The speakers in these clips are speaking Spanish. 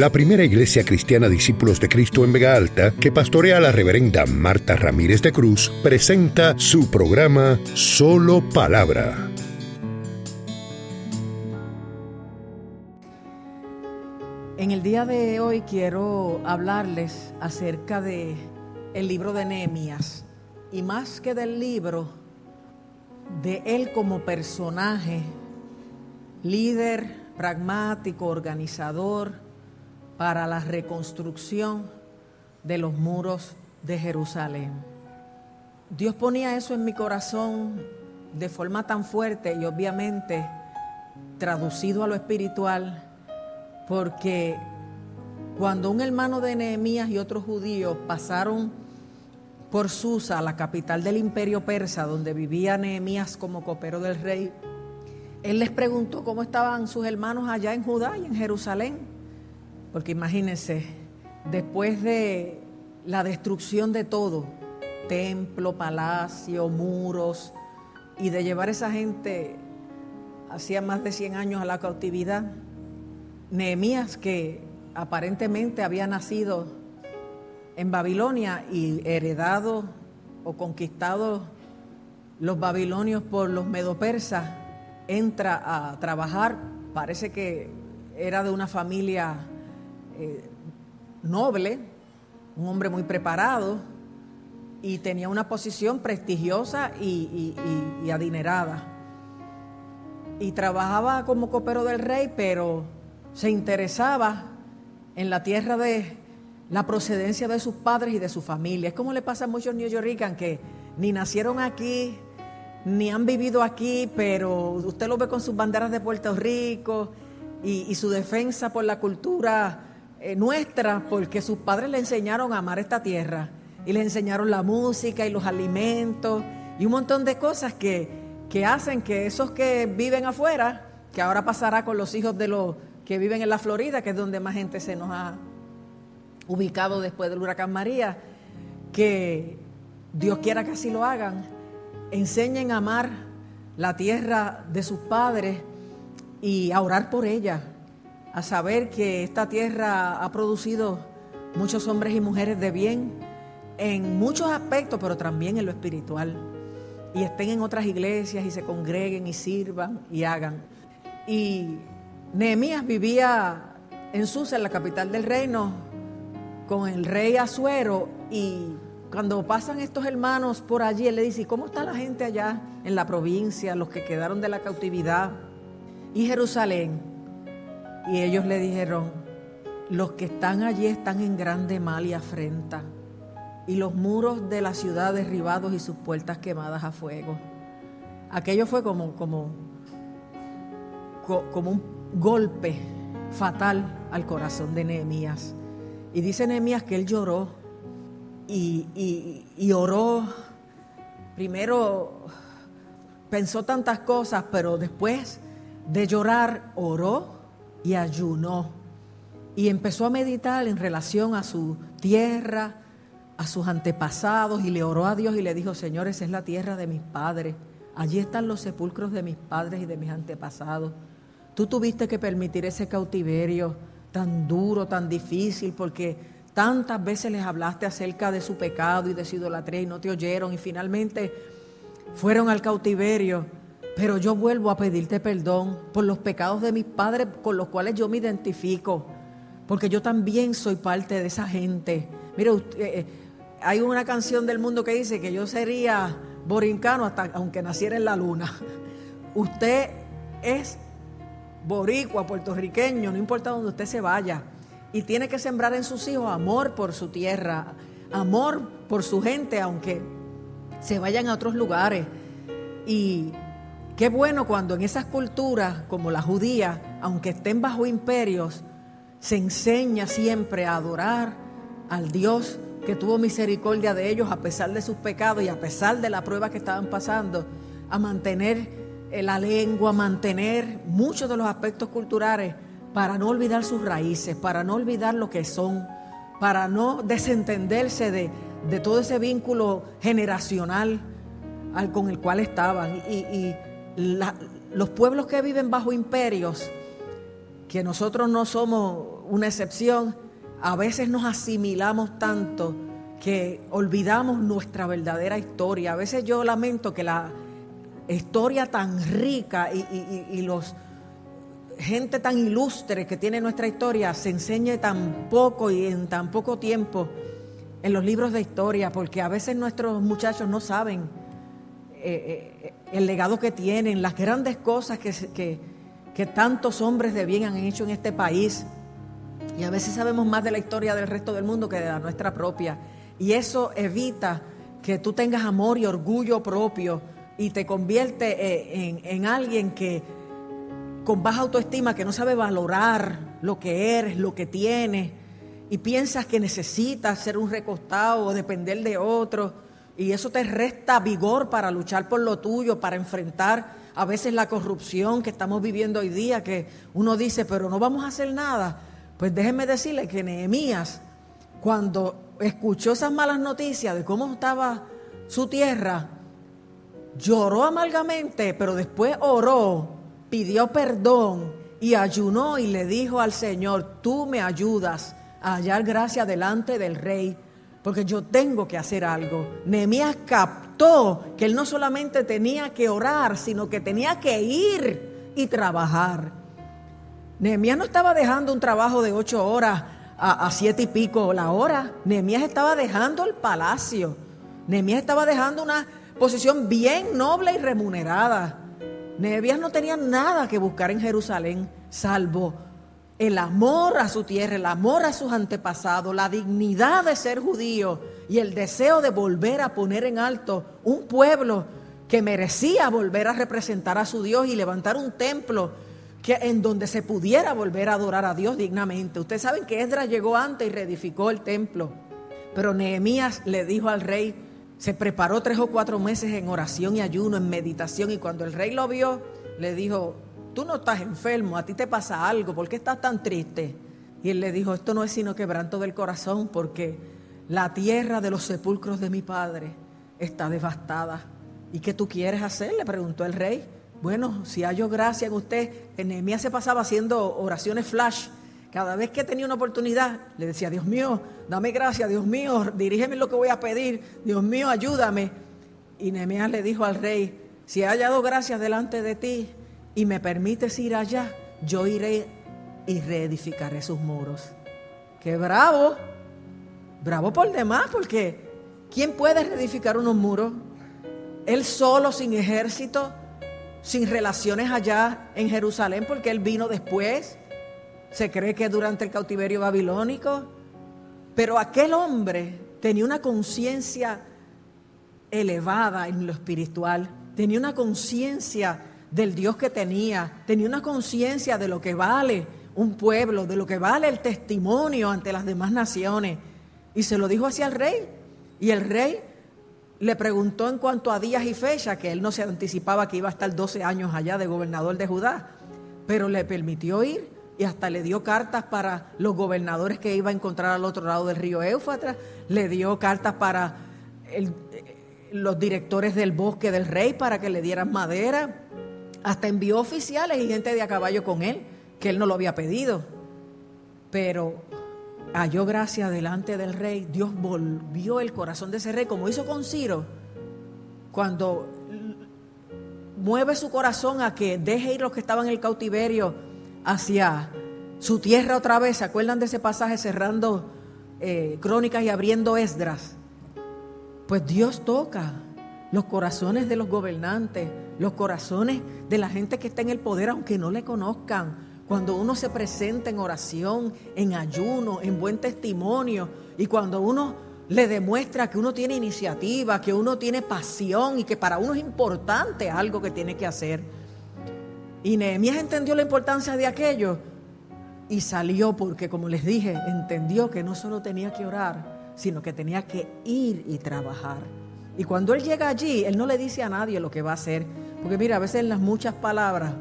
la primera iglesia cristiana Discípulos de Cristo en Vega Alta, que pastorea la reverenda Marta Ramírez de Cruz, presenta su programa Solo Palabra. En el día de hoy quiero hablarles acerca de el libro de Nehemías y más que del libro de él como personaje, líder pragmático, organizador para la reconstrucción de los muros de Jerusalén. Dios ponía eso en mi corazón de forma tan fuerte y obviamente traducido a lo espiritual, porque cuando un hermano de Nehemías y otros judíos pasaron por Susa, la capital del imperio persa, donde vivía Nehemías como copero del rey, él les preguntó cómo estaban sus hermanos allá en Judá y en Jerusalén. Porque imagínense, después de la destrucción de todo, templo, palacio, muros, y de llevar a esa gente hacía más de 100 años a la cautividad, Nehemías, que aparentemente había nacido en Babilonia y heredado o conquistado los babilonios por los medopersas, entra a trabajar, parece que era de una familia eh, noble, un hombre muy preparado y tenía una posición prestigiosa y, adinerada. Y trabajaba como copero del rey, pero se interesaba en la tierra de la procedencia de sus padres y de su familia. Es como le pasa a muchos New que ni nacieron aquí, ni han vivido aquí, pero usted lo ve con sus banderas de Puerto Rico y, su defensa por la cultura eh, nuestra, porque sus padres le enseñaron a amar esta tierra y le enseñaron la música y los alimentos y un montón de cosas que, que hacen que esos que viven afuera, que ahora pasará con los hijos de los que viven en la Florida, que es donde más gente se nos ha ubicado después del huracán María, que Dios quiera que así lo hagan enseñen a amar la tierra de sus padres y a orar por ella, a saber que esta tierra ha producido muchos hombres y mujeres de bien en muchos aspectos, pero también en lo espiritual. Y estén en otras iglesias y se congreguen y sirvan y hagan. Y Nehemías vivía en Susa, en la capital del reino, con el rey Azuero y cuando pasan estos hermanos por allí, él le dice, ¿cómo está la gente allá en la provincia, los que quedaron de la cautividad? Y Jerusalén. Y ellos le dijeron, los que están allí están en grande mal y afrenta, y los muros de la ciudad derribados y sus puertas quemadas a fuego. Aquello fue como, como, como un golpe fatal al corazón de Nehemías. Y dice Nehemías que él lloró y, oró. Primero pensó tantas cosas, pero después de llorar, oró y ayunó. Y empezó a meditar en relación a su tierra, a sus antepasados, y le oró a Dios y le dijo, Señor, esa es la tierra de mis padres. Allí están los sepulcros de mis padres y de mis antepasados. Tú tuviste que permitir ese cautiverio tan duro, tan difícil, porque Tantas veces les hablaste acerca de su pecado y de su idolatría y no te oyeron y finalmente fueron al cautiverio. Pero yo vuelvo a pedirte perdón por los pecados de mis padres con los cuales yo me identifico, porque yo también soy parte de esa gente. Mire, eh, eh, hay una canción del mundo que dice que yo sería borincano hasta aunque naciera en la luna. Usted es boricua, puertorriqueño, no importa donde usted se vaya y tiene que sembrar en sus hijos amor por su tierra, amor por su gente, aunque se vayan a otros lugares. Y qué bueno cuando en esas culturas como la judía, aunque estén bajo imperios, se enseña siempre a adorar al Dios que tuvo misericordia de ellos a pesar de sus pecados y a pesar de la prueba que estaban pasando, a mantener la lengua, a mantener muchos de los aspectos culturales para no olvidar sus raíces, para no olvidar lo que son, para no desentenderse de, todo ese vínculo generacional al, con el cual estaban. Y, los pueblos que viven bajo imperios, que nosotros no somos una excepción, a veces nos asimilamos tanto que olvidamos nuestra verdadera historia. A veces yo lamento que la historia tan rica y, los gente tan ilustre que tiene nuestra historia se enseñe tan poco y en tan poco tiempo en los libros de historia, porque a veces nuestros muchachos no saben eh, eh, el legado que tienen, las grandes cosas que, que tantos hombres de bien han hecho en este país. Y a veces sabemos más de la historia del resto del mundo que de la nuestra propia. Y eso evita que tú tengas amor y orgullo propio y te convierte eh, en, alguien que con baja autoestima, que no sabe valorar lo que eres, lo que tienes, y piensas que necesitas ser un recostado o depender de otro, y eso te resta vigor para luchar por lo tuyo, para enfrentar a veces la corrupción que estamos viviendo hoy día, que uno dice, pero no vamos a hacer nada. Pues déjenme decirle que Nehemías, cuando escuchó esas malas noticias de cómo estaba su tierra, lloró amargamente, pero después oró, pidió perdón y ayunó y le dijo al Señor, tú me ayudas a hallar gracia delante del rey, porque yo tengo que hacer algo. Nehemías captó que él no solamente tenía que orar, sino que tenía que ir y trabajar. Nehemías no estaba dejando un trabajo de ocho horas a, siete y pico la hora. Nehemías estaba dejando el palacio. Nehemías estaba dejando una posición bien noble y remunerada. Nehemías no tenía nada que buscar en Jerusalén, salvo el amor a su tierra, el amor a sus antepasados, la dignidad de ser judío y el deseo de volver a poner en alto un pueblo que merecía volver a representar a su Dios y levantar un templo que en donde se pudiera volver a adorar a Dios dignamente. Ustedes saben que Esdras llegó antes y reedificó el templo, pero Nehemías le dijo al rey, se preparó tres o cuatro meses en oración y ayuno, en meditación, y cuando el rey lo vio, le dijo, tú no estás enfermo, a ti te pasa algo, ¿por qué estás tan triste? Y él le dijo, esto no es sino quebranto del corazón, porque la tierra de los sepulcros de mi padre está devastada. ¿Y qué tú quieres hacer? Le preguntó el rey. Bueno, si hallo gracia en usted, Nehemías se pasaba haciendo oraciones flash. Cada vez que tenía una oportunidad, le decía, Dios mío, dame gracia, Dios mío, dirígeme lo que voy a pedir, Dios mío, ayúdame. Y Nehemías le dijo al rey, si he hallado gracia delante de ti y me permites ir allá, yo iré y reedificaré sus muros. ¡Qué bravo! Bravo por demás, porque ¿quién puede reedificar unos muros? Él solo, sin ejército, sin relaciones allá en Jerusalén porque él vino después. Se cree que durante el cautiverio babilónico. Pero aquel hombre tenía una conciencia elevada en lo espiritual. Tenía una conciencia del Dios que tenía. Tenía una conciencia de lo que vale un pueblo, de lo que vale el testimonio ante las demás naciones. Y se lo dijo hacia el rey. Y el rey le preguntó en cuanto a días y fechas, que él no se anticipaba que iba a estar 12 años allá de gobernador de Judá, pero le permitió ir y hasta le dio cartas para los gobernadores que iba a encontrar al otro lado del río Éufatra, le dio cartas para los directores del bosque del rey para que le dieran madera, hasta envió oficiales y gente de a caballo con él, que él no lo había pedido. Pero halló gracia delante del rey, Dios volvió el corazón de ese rey, como hizo con Ciro, cuando mueve su corazón a que deje ir los que estaban en el cautiverio hacia su tierra otra vez. ¿Se acuerdan de ese pasaje cerrando eh, crónicas y abriendo Esdras? Pues Dios toca los corazones de los gobernantes, los corazones de la gente que está en el poder, aunque no le conozcan cuando uno se presenta en oración, en ayuno, en buen testimonio, y cuando uno le demuestra que uno tiene iniciativa, que uno tiene pasión y que para uno es importante algo que tiene que hacer. Y Nehemías entendió la importancia de aquello y salió porque, como les dije, entendió que no solo tenía que orar, sino que tenía que ir y trabajar. Y cuando él llega allí, él no le dice a nadie lo que va a hacer. Porque mira, a veces en las muchas palabras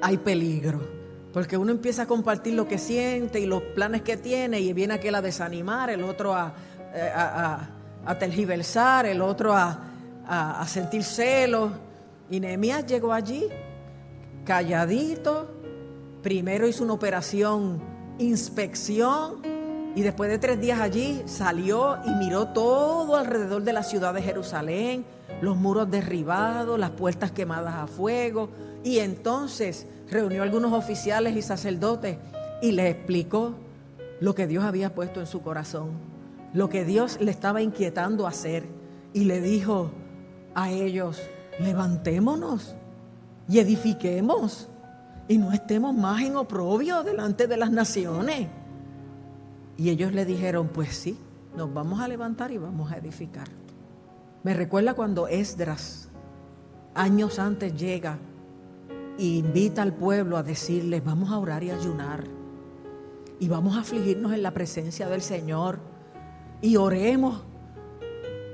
hay peligro. Porque uno empieza a compartir lo que siente y los planes que tiene y viene aquel a desanimar, el otro a, eh, tergiversar, el otro a, a sentir celos. Y Nehemías llegó allí calladito. Primero hizo una operación inspección y después de tres días allí salió y miró todo alrededor de la ciudad de Jerusalén, los muros derribados, las puertas quemadas a fuego. Y entonces reunió a algunos oficiales y sacerdotes y les explicó lo que Dios había puesto en su corazón, lo que Dios le estaba inquietando hacer. Y le dijo a ellos, levantémonos y edifiquemos y no estemos más en oprobio delante de las naciones. Y ellos le dijeron, pues sí, nos vamos a levantar y vamos a edificar. Me recuerda cuando Esdras, años antes, llega e invita al pueblo a decirles, vamos a orar y ayunar. Y vamos a afligirnos en la presencia del Señor. Y oremos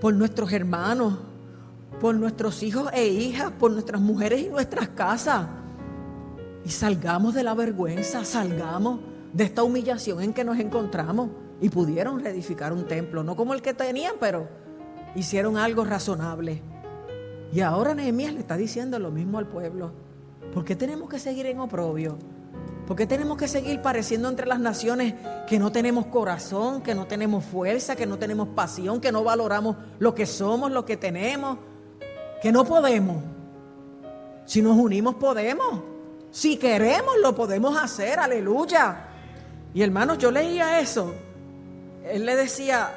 por nuestros hermanos, por nuestros hijos e hijas, por nuestras mujeres y nuestras casas. Y salgamos de la vergüenza, salgamos de esta humillación en que nos encontramos. Y pudieron reedificar un templo, no como el que tenían, pero hicieron algo razonable. Y ahora Nehemías le está diciendo lo mismo al pueblo. ¿Por qué tenemos que seguir en oprobio? ¿Por qué tenemos que seguir pareciendo entre las naciones que no tenemos corazón, que no tenemos fuerza, que no tenemos pasión, que no valoramos lo que somos, lo que tenemos, que no podemos? Si nos unimos podemos. Si queremos lo podemos hacer, aleluya. Y hermanos, yo leía eso. Él le decía,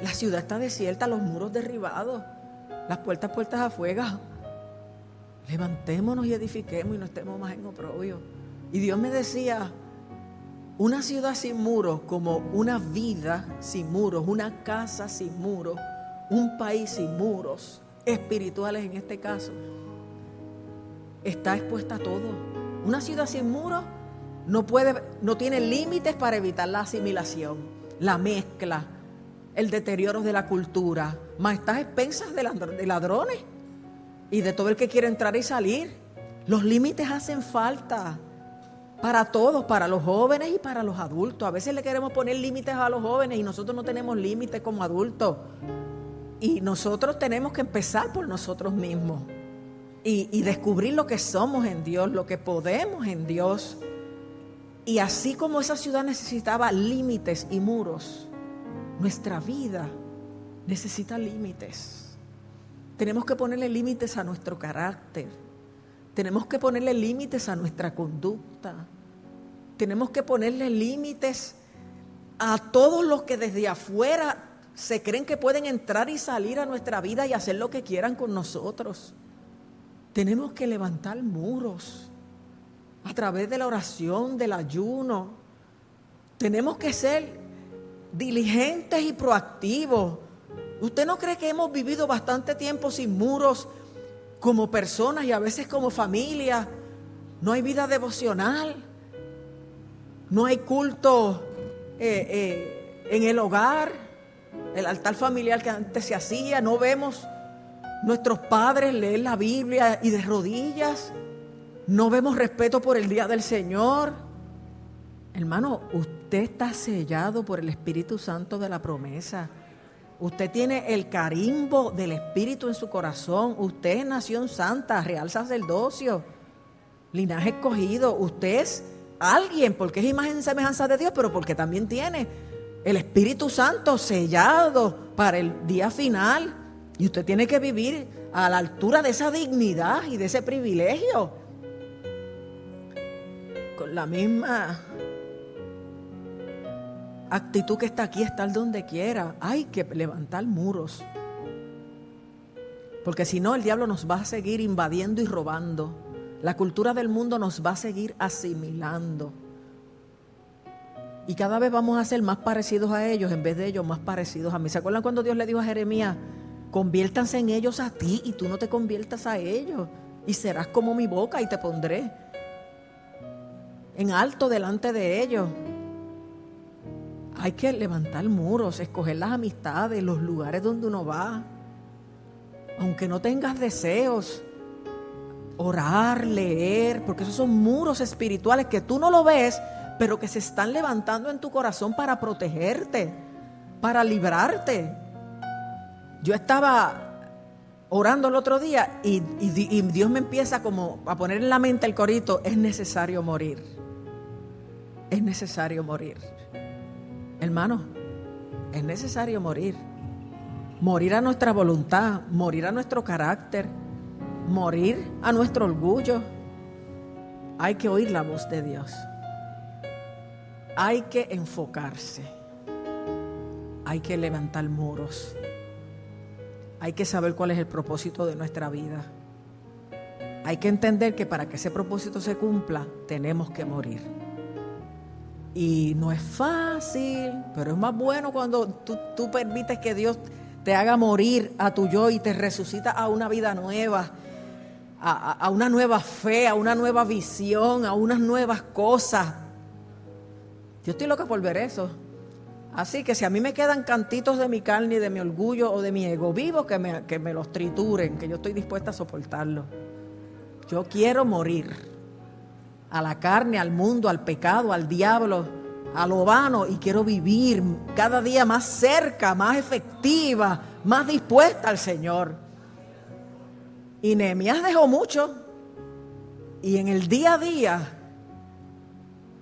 la ciudad está desierta, los muros derribados, las puertas puertas a fuego. Levantémonos y edifiquemos y no estemos más en oprobio. Y Dios me decía, una ciudad sin muros como una vida sin muros, una casa sin muros, un país sin muros, espirituales en este caso, está expuesta a todo. Una ciudad sin muros no puede, no tiene límites para evitar la asimilación, la mezcla, el deterioro de la cultura. Más está expensas de ladrones y de todo el que quiere entrar y salir. Los límites hacen falta para todos, para los jóvenes y para los adultos. A veces le queremos poner límites a los jóvenes y nosotros no tenemos límites como adultos. Y nosotros tenemos que empezar por nosotros mismos y descubrir lo que somos en Dios, lo que podemos en Dios. Y así como esa ciudad necesitaba límites y muros, nuestra vida necesita límites. Tenemos que ponerle límites a nuestro carácter. Tenemos que ponerle límites a nuestra conducta. Tenemos que ponerle límites a todos los que desde afuera se creen que pueden entrar y salir a nuestra vida y hacer lo que quieran con nosotros. Tenemos que levantar muros a través de la oración, del ayuno. Tenemos que ser diligentes y proactivos. ¿Usted no cree que hemos vivido bastante tiempo sin muros como personas y a veces como familia? No hay vida devocional, no hay culto eh, eh, en el hogar, el altar familiar que antes se hacía, no vemos nuestros padres leer la Biblia y de rodillas. No vemos respeto por el día del Señor. Hermano, usted está sellado por el Espíritu Santo de la promesa. Usted tiene el carimbo del Espíritu en su corazón. Usted es nación santa, real sacerdocio, linaje escogido. Usted es alguien porque es imagen y semejanza de Dios, pero porque también tiene el Espíritu Santo sellado para el día final. Y usted tiene que vivir a la altura de esa dignidad y de ese privilegio la misma actitud que está aquí, estar donde quiera. Hay que levantar muros. Porque si no, el diablo nos va a seguir invadiendo y robando. La cultura del mundo nos va a seguir asimilando. Y cada vez vamos a ser más parecidos a ellos en vez de ellos más parecidos a mí. ¿Se acuerdan cuando Dios le dijo a Jeremías, conviértanse en ellos a ti y tú no te conviertas a ellos? Y serás como mi boca y te pondré en alto delante de ellos. Hay que levantar muros, escoger las amistades, los lugares donde uno va. Aunque no tengas deseos, orar, leer, porque esos son muros espirituales que tú no lo ves, pero que se están levantando en tu corazón para protegerte, para librarte. Yo estaba orando el otro día y, y Dios me empieza como a poner en la mente el corito, es necesario morir es necesario morir. Hermano, es necesario morir. Morir a nuestra voluntad, morir a nuestro carácter, morir a nuestro orgullo. Hay que oír la voz de Dios. Hay que enfocarse. Hay que levantar muros. Hay que saber cuál es el propósito de nuestra vida. Hay que entender que para que ese propósito se cumpla, tenemos que morir. Y no es fácil, pero es más bueno cuando tú, permites que Dios te haga morir a tu yo y te resucita a una vida nueva, a, a una nueva fe, a una nueva visión, a unas nuevas cosas. Yo estoy loca por ver eso. Así que si a mí me quedan cantitos de mi carne de mi orgullo o de mi ego vivo, que me, que me los trituren, que yo estoy dispuesta a soportarlo. Yo quiero morir a la carne, al mundo, al pecado, al diablo, a lo vano y quiero vivir cada día más cerca, más efectiva, más dispuesta al Señor. Y Nehemías dejó mucho y en el día a día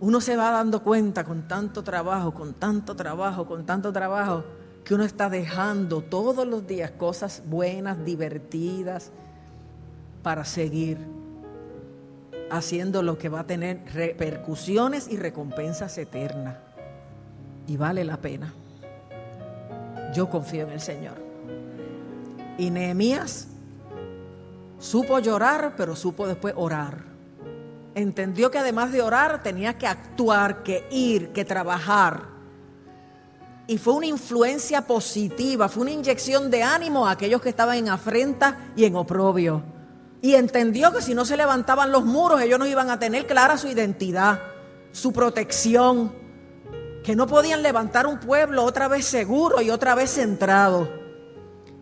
uno se va dando cuenta con tanto trabajo, con tanto trabajo, con tanto trabajo, que uno está dejando todos los días cosas buenas, divertidas, para seguir haciendo lo que va a tener repercusiones y recompensas eternas. Y vale la pena. Yo confío en el Señor. Y Nehemías supo llorar, pero supo después orar entendió que además de orar tenía que actuar, que ir, que trabajar. Y fue una influencia positiva, fue una inyección de ánimo a aquellos que estaban en afrenta y en oprobio. Y entendió que si no se levantaban los muros, ellos no iban a tener clara su identidad, su protección, que no podían levantar un pueblo otra vez seguro y otra vez centrado.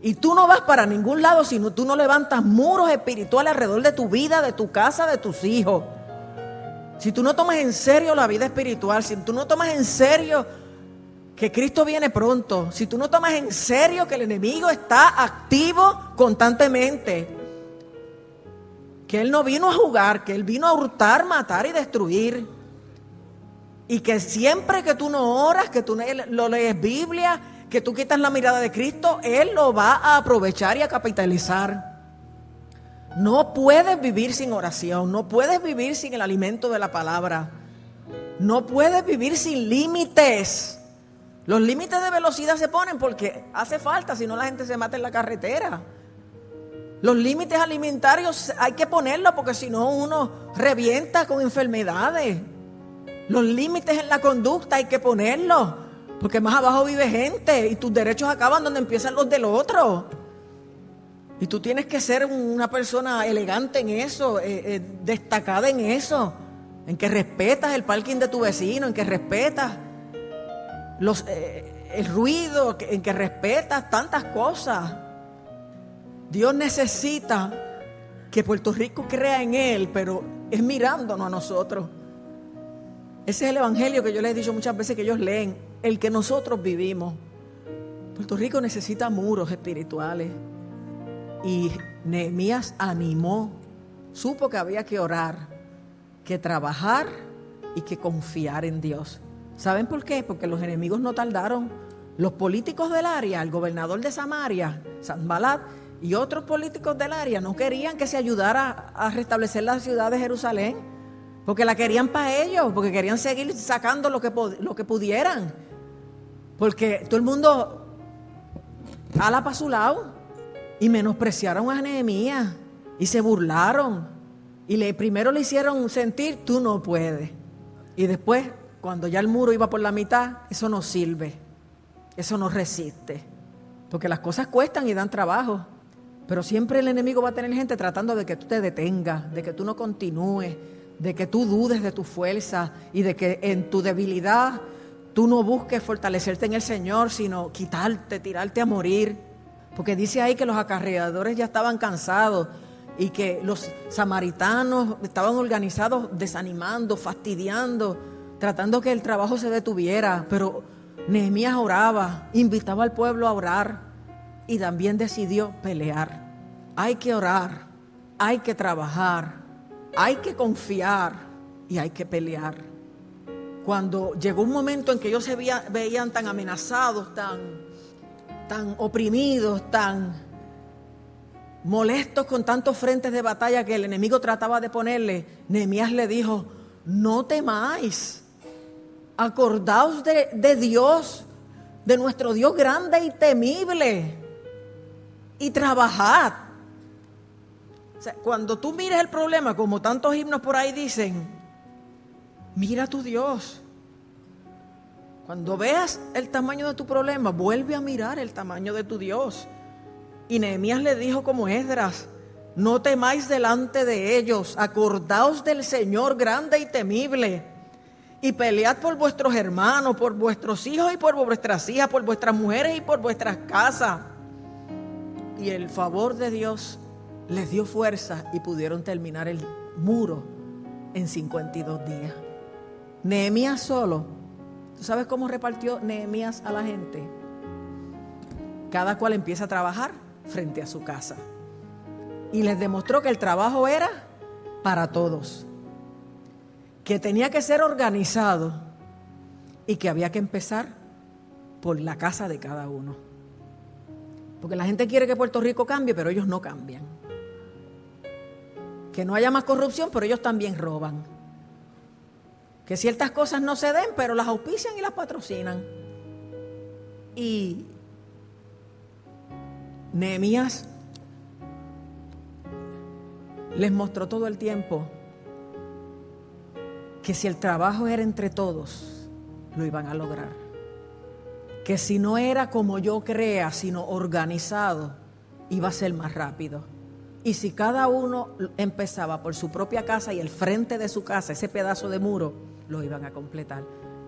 Y tú no vas para ningún lado si tú no levantas muros espirituales alrededor de tu vida, de tu casa, de tus hijos. Si tú no tomas en serio la vida espiritual, si tú no tomas en serio que Cristo viene pronto, si tú no tomas en serio que el enemigo está activo constantemente, que Él no vino a jugar, que Él vino a hurtar, matar y destruir, y que siempre que tú no oras, que tú no lees Biblia, que tú quitas la mirada de Cristo, Él lo va a aprovechar y a capitalizar. No puedes vivir sin oración, no puedes vivir sin el alimento de la palabra, no puedes vivir sin límites. Los límites de velocidad se ponen porque hace falta, si no la gente se mata en la carretera. Los límites alimentarios hay que ponerlos porque si no uno revienta con enfermedades. Los límites en la conducta hay que ponerlos porque más abajo vive gente y tus derechos acaban donde empiezan los del otro. Y tú tienes que ser una persona elegante en eso, eh, eh, destacada en eso, en que respetas el parking de tu vecino, en que respetas eh, el ruido, en que respetas tantas cosas. Dios necesita que Puerto Rico crea en Él, pero es mirándonos a nosotros. Ese es el evangelio que yo les he dicho muchas veces que ellos leen, el que nosotros vivimos. Puerto Rico necesita muros espirituales. Y Nehemías animó, supo que había que orar, que trabajar y que confiar en Dios. ¿Saben por qué? Porque los enemigos no tardaron. Los políticos del área, el gobernador de Samaria, Sanbalat, y otros políticos del área no querían que se ayudara a restablecer la ciudad de Jerusalén, porque la querían para ellos, porque querían seguir sacando lo que, lo que pudieran. Porque todo el mundo ala para su lado. Y menospreciaron a Nehemías y se burlaron. Y le, primero le hicieron sentir, tú no puedes. Y después, cuando ya el muro iba por la mitad, eso no sirve. Eso no resiste. Porque las cosas cuestan y dan trabajo. Pero siempre el enemigo va a tener gente tratando de que tú te detengas, de que tú no continúes, de que tú dudes de tu fuerza y de que en tu debilidad tú no busques fortalecerte en el Señor, sino quitarte, tirarte a morir. Porque dice ahí que los acarreadores ya estaban cansados y que los samaritanos estaban organizados desanimando, fastidiando, tratando que el trabajo se detuviera. Pero Nehemías oraba, invitaba al pueblo a orar y también decidió pelear. Hay que orar, hay que trabajar, hay que confiar y hay que pelear. cuando llegó un momento en que ellos se veían tan amenazados, tan, tan oprimidos, tan molestos con tantos frentes de batalla que el enemigo trataba de ponerle, Nehemías le dijo, no temáis, acordaos de, de Dios, de nuestro Dios grande y temible, y trabajad. cuando tú mires el problema, como tantos himnos por ahí dicen, mira a tu Dios. Cuando veas el tamaño de tu problema, vuelve a mirar el tamaño de tu Dios. Y Nehemías le dijo como Esdras, no temáis delante de ellos, acordaos del Señor grande y temible, y pelead por vuestros hermanos, por vuestros hijos y por vuestras hijas, por vuestras mujeres y por vuestras casas. Y el favor de Dios les dio fuerza y pudieron terminar el muro en 52 días. Nehemías solo. ¿Tú sabes cómo repartió Nehemías a la gente? Cada cual empieza a trabajar frente a su casa. Y les demostró que el trabajo era para todos, que tenía que ser organizado y que había que empezar por la casa de cada uno. Porque la gente quiere que Puerto Rico cambie, pero ellos no cambian. Que no haya más corrupción, pero ellos también roban. Que ciertas cosas no se den, pero las auspician y las patrocinan. Y Nehemías les mostró todo el tiempo que si el trabajo era entre todos, lo iban a lograr. Que si no era como yo crea, sino organizado, iba a ser más rápido. Y si cada uno empezaba por su propia casa y el frente de su casa, ese pedazo de muro, lo iban a completar.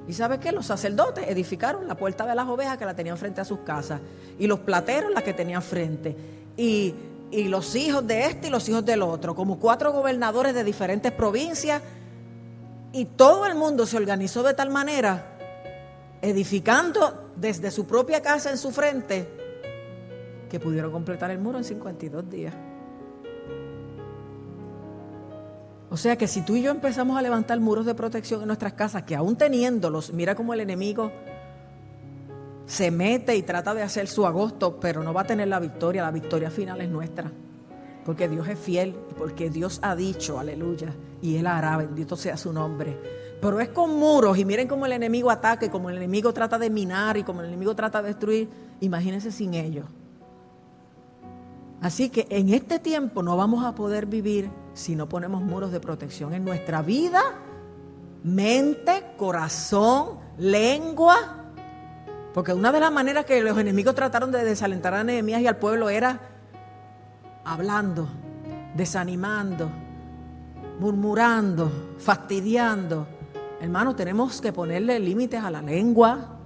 ¿Y sabe qué? Los sacerdotes edificaron la puerta de las ovejas que la tenían frente a sus casas. Y los plateros la que tenían frente. Y, y los hijos de este y los hijos del otro. Como cuatro gobernadores de diferentes provincias. Y todo el mundo se organizó de tal manera, edificando desde su propia casa en su frente, que pudieron completar el muro en 52 días. O sea que si tú y yo empezamos a levantar muros de protección en nuestras casas, que aún teniéndolos, mira cómo el enemigo se mete y trata de hacer su agosto, pero no va a tener la victoria, la victoria final es nuestra. Porque Dios es fiel y porque Dios ha dicho, aleluya, y Él hará, bendito sea su nombre. Pero es con muros y miren cómo el enemigo ataca y cómo el enemigo trata de minar y cómo el enemigo trata de destruir. Imagínense sin ellos. Así que en este tiempo no vamos a poder vivir si no ponemos muros de protección en nuestra vida, mente, corazón, lengua. Porque una de las maneras que los enemigos trataron de desalentar a Nehemías y al pueblo era hablando, desanimando, murmurando, fastidiando. Hermanos, tenemos que ponerle límites a la lengua,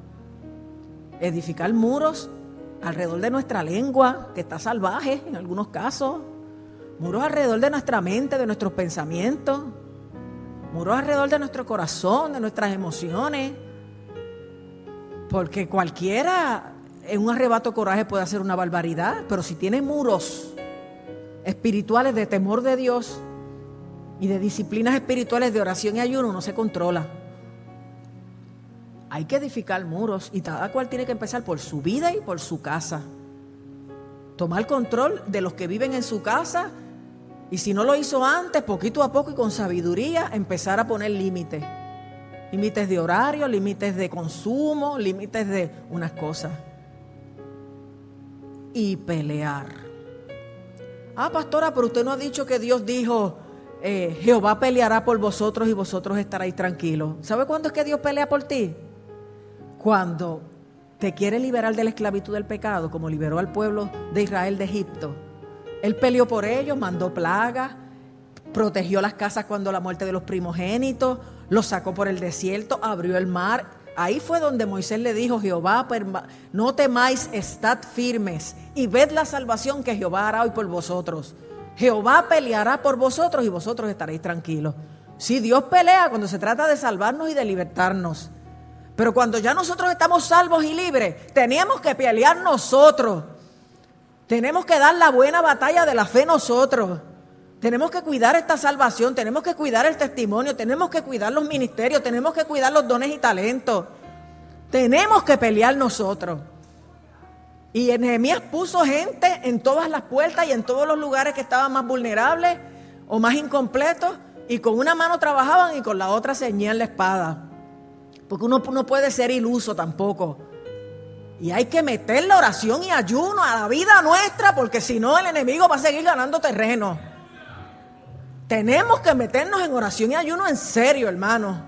edificar muros alrededor de nuestra lengua, que está salvaje en algunos casos, muros alrededor de nuestra mente, de nuestros pensamientos, muros alrededor de nuestro corazón, de nuestras emociones, porque cualquiera en un arrebato coraje puede hacer una barbaridad, pero si tiene muros espirituales de temor de Dios y de disciplinas espirituales de oración y ayuno, no se controla. Hay que edificar muros y cada cual tiene que empezar por su vida y por su casa. Tomar control de los que viven en su casa y si no lo hizo antes, poquito a poco y con sabiduría, empezar a poner límites. Límites de horario, límites de consumo, límites de unas cosas. Y pelear. Ah, pastora, pero usted no ha dicho que Dios dijo, eh, Jehová peleará por vosotros y vosotros estaréis tranquilos. ¿Sabe cuándo es que Dios pelea por ti? Cuando te quiere liberar de la esclavitud del pecado, como liberó al pueblo de Israel de Egipto. Él peleó por ellos, mandó plagas, protegió las casas cuando la muerte de los primogénitos, los sacó por el desierto, abrió el mar. Ahí fue donde Moisés le dijo, Jehová, no temáis, estad firmes y ved la salvación que Jehová hará hoy por vosotros. Jehová peleará por vosotros y vosotros estaréis tranquilos. Si Dios pelea cuando se trata de salvarnos y de libertarnos. Pero cuando ya nosotros estamos salvos y libres, tenemos que pelear nosotros. Tenemos que dar la buena batalla de la fe nosotros. Tenemos que cuidar esta salvación, tenemos que cuidar el testimonio, tenemos que cuidar los ministerios, tenemos que cuidar los dones y talentos. Tenemos que pelear nosotros. Y Nehemías puso gente en todas las puertas y en todos los lugares que estaban más vulnerables o más incompletos. Y con una mano trabajaban y con la otra ceñían la espada. Porque uno no puede ser iluso tampoco. Y hay que meter la oración y ayuno a la vida nuestra porque si no el enemigo va a seguir ganando terreno. Tenemos que meternos en oración y ayuno en serio, hermano.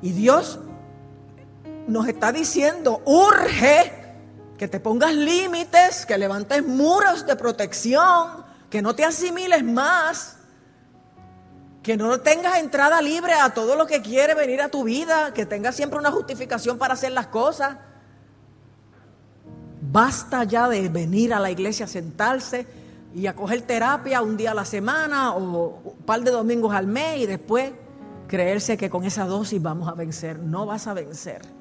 Y Dios nos está diciendo, urge que te pongas límites, que levantes muros de protección, que no te asimiles más, que no tengas entrada libre a todo lo que quiere venir a tu vida, que tengas siempre una justificación para hacer las cosas. Basta ya de venir a la iglesia a sentarse y a coger terapia un día a la semana o un par de domingos al mes y después creerse que con esa dosis vamos a vencer. No vas a vencer.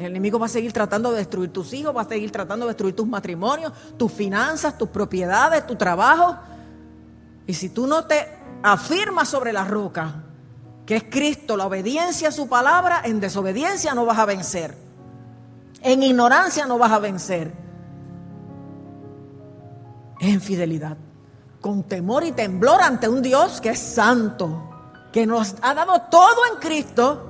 El enemigo va a seguir tratando de destruir tus hijos, va a seguir tratando de destruir tus matrimonios, tus finanzas, tus propiedades, tu trabajo. Y si tú no te afirmas sobre la roca, que es Cristo, la obediencia a su palabra, en desobediencia no vas a vencer. En ignorancia no vas a vencer. En fidelidad. Con temor y temblor ante un Dios que es santo, que nos ha dado todo en Cristo